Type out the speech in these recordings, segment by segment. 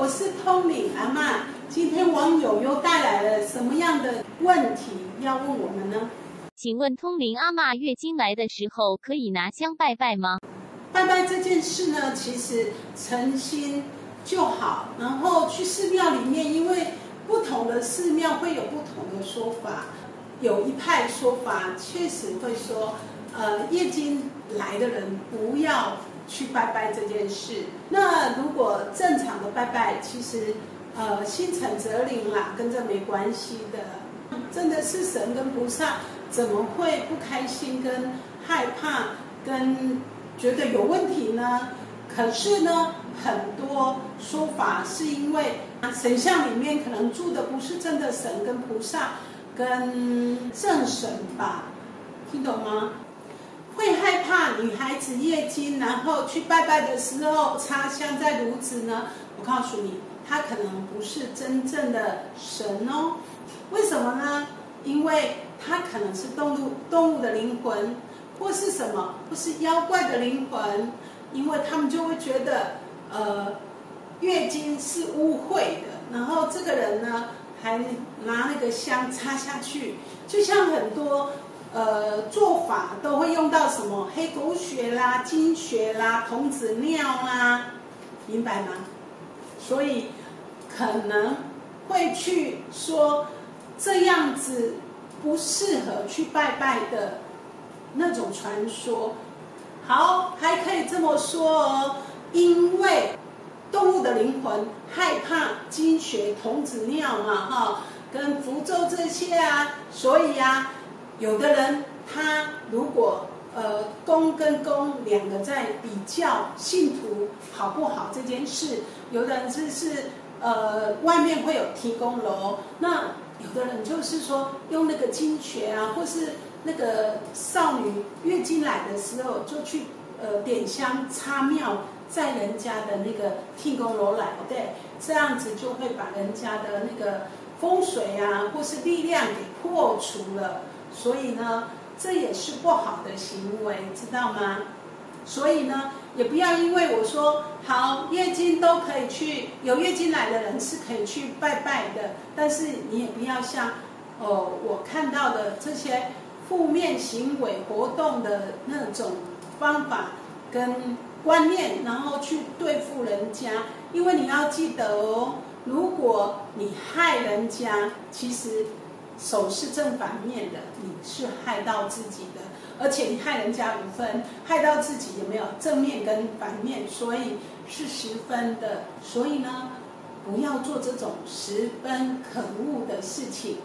我是通灵阿妈。今天网友又带来了什么样的问题要问我们呢？请问通灵阿妈月经来的时候可以拿香拜拜吗？拜拜这件事呢，其实诚心就好。然后去寺庙里面，因为不同的寺庙会有不同的说法。有一派说法确实会说，呃，月经来的人不要去拜拜这件事。那如果正常的拜拜，其实呃心诚则灵啦，跟这没关系的。真的是神跟菩萨，怎么会不开心、跟害怕、跟觉得有问题呢？可是呢，很多说法是因为神像里面可能住的不是真的神跟菩萨。跟正神吧，听懂吗？会害怕女孩子月经，然后去拜拜的时候插香在炉子呢？我告诉你，他可能不是真正的神哦。为什么呢？因为他可能是动物动物的灵魂，或是什么，或是妖怪的灵魂，因为他们就会觉得，呃，月经是污秽的，然后这个人呢？还拿那个香插下去，就像很多呃做法都会用到什么黑狗血啦、金血啦、童子尿啦，明白吗？所以可能会去说这样子不适合去拜拜的那种传说。好，还可以这么说哦，因为。动物的灵魂害怕精血、童子尿嘛，哈，跟符咒这些啊，所以呀，有的人他如果呃公跟公两个在比较信徒好不好这件事，有的人是是呃外面会有提供楼，那有的人就是说用那个精血啊，或是那个少女月经来的时候就去呃点香插庙。在人家的那个天宫楼来，对，这样子就会把人家的那个风水啊，或是力量给破除了。所以呢，这也是不好的行为，知道吗？所以呢，也不要因为我说好月经都可以去，有月经来的人是可以去拜拜的，但是你也不要像哦，我看到的这些负面行为活动的那种方法跟。观念，然后去对付人家，因为你要记得哦，如果你害人家，其实手是正反面的，你是害到自己的，而且你害人家五分，害到自己有没有正面跟反面？所以是十分的，所以呢，不要做这种十分可恶的事情。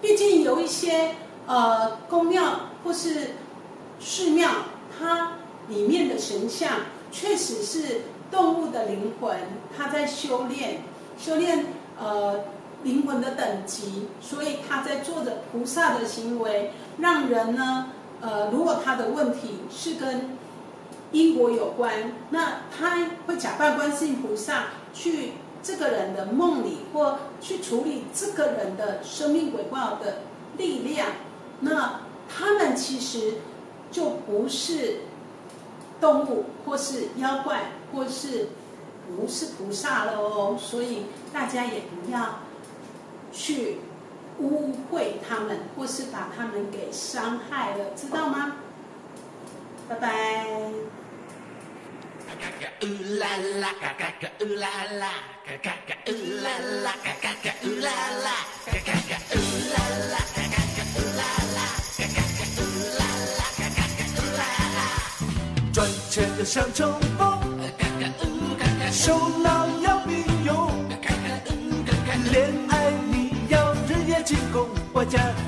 毕竟有一些呃公庙或是寺庙，它。里面的神像确实是动物的灵魂，他在修炼，修炼呃灵魂的等级，所以他在做着菩萨的行为，让人呢呃如果他的问题是跟因果有关，那他会假扮观世音菩萨去这个人的梦里，或去处理这个人的生命轨道的力量，那他们其实就不是。动物或是妖怪，或是不是菩萨了哦，所以大家也不要去污秽他们，或是把他们给伤害了，知道吗？拜拜。要像冲锋，手脑要并用，恋爱你要日夜进攻，我家最。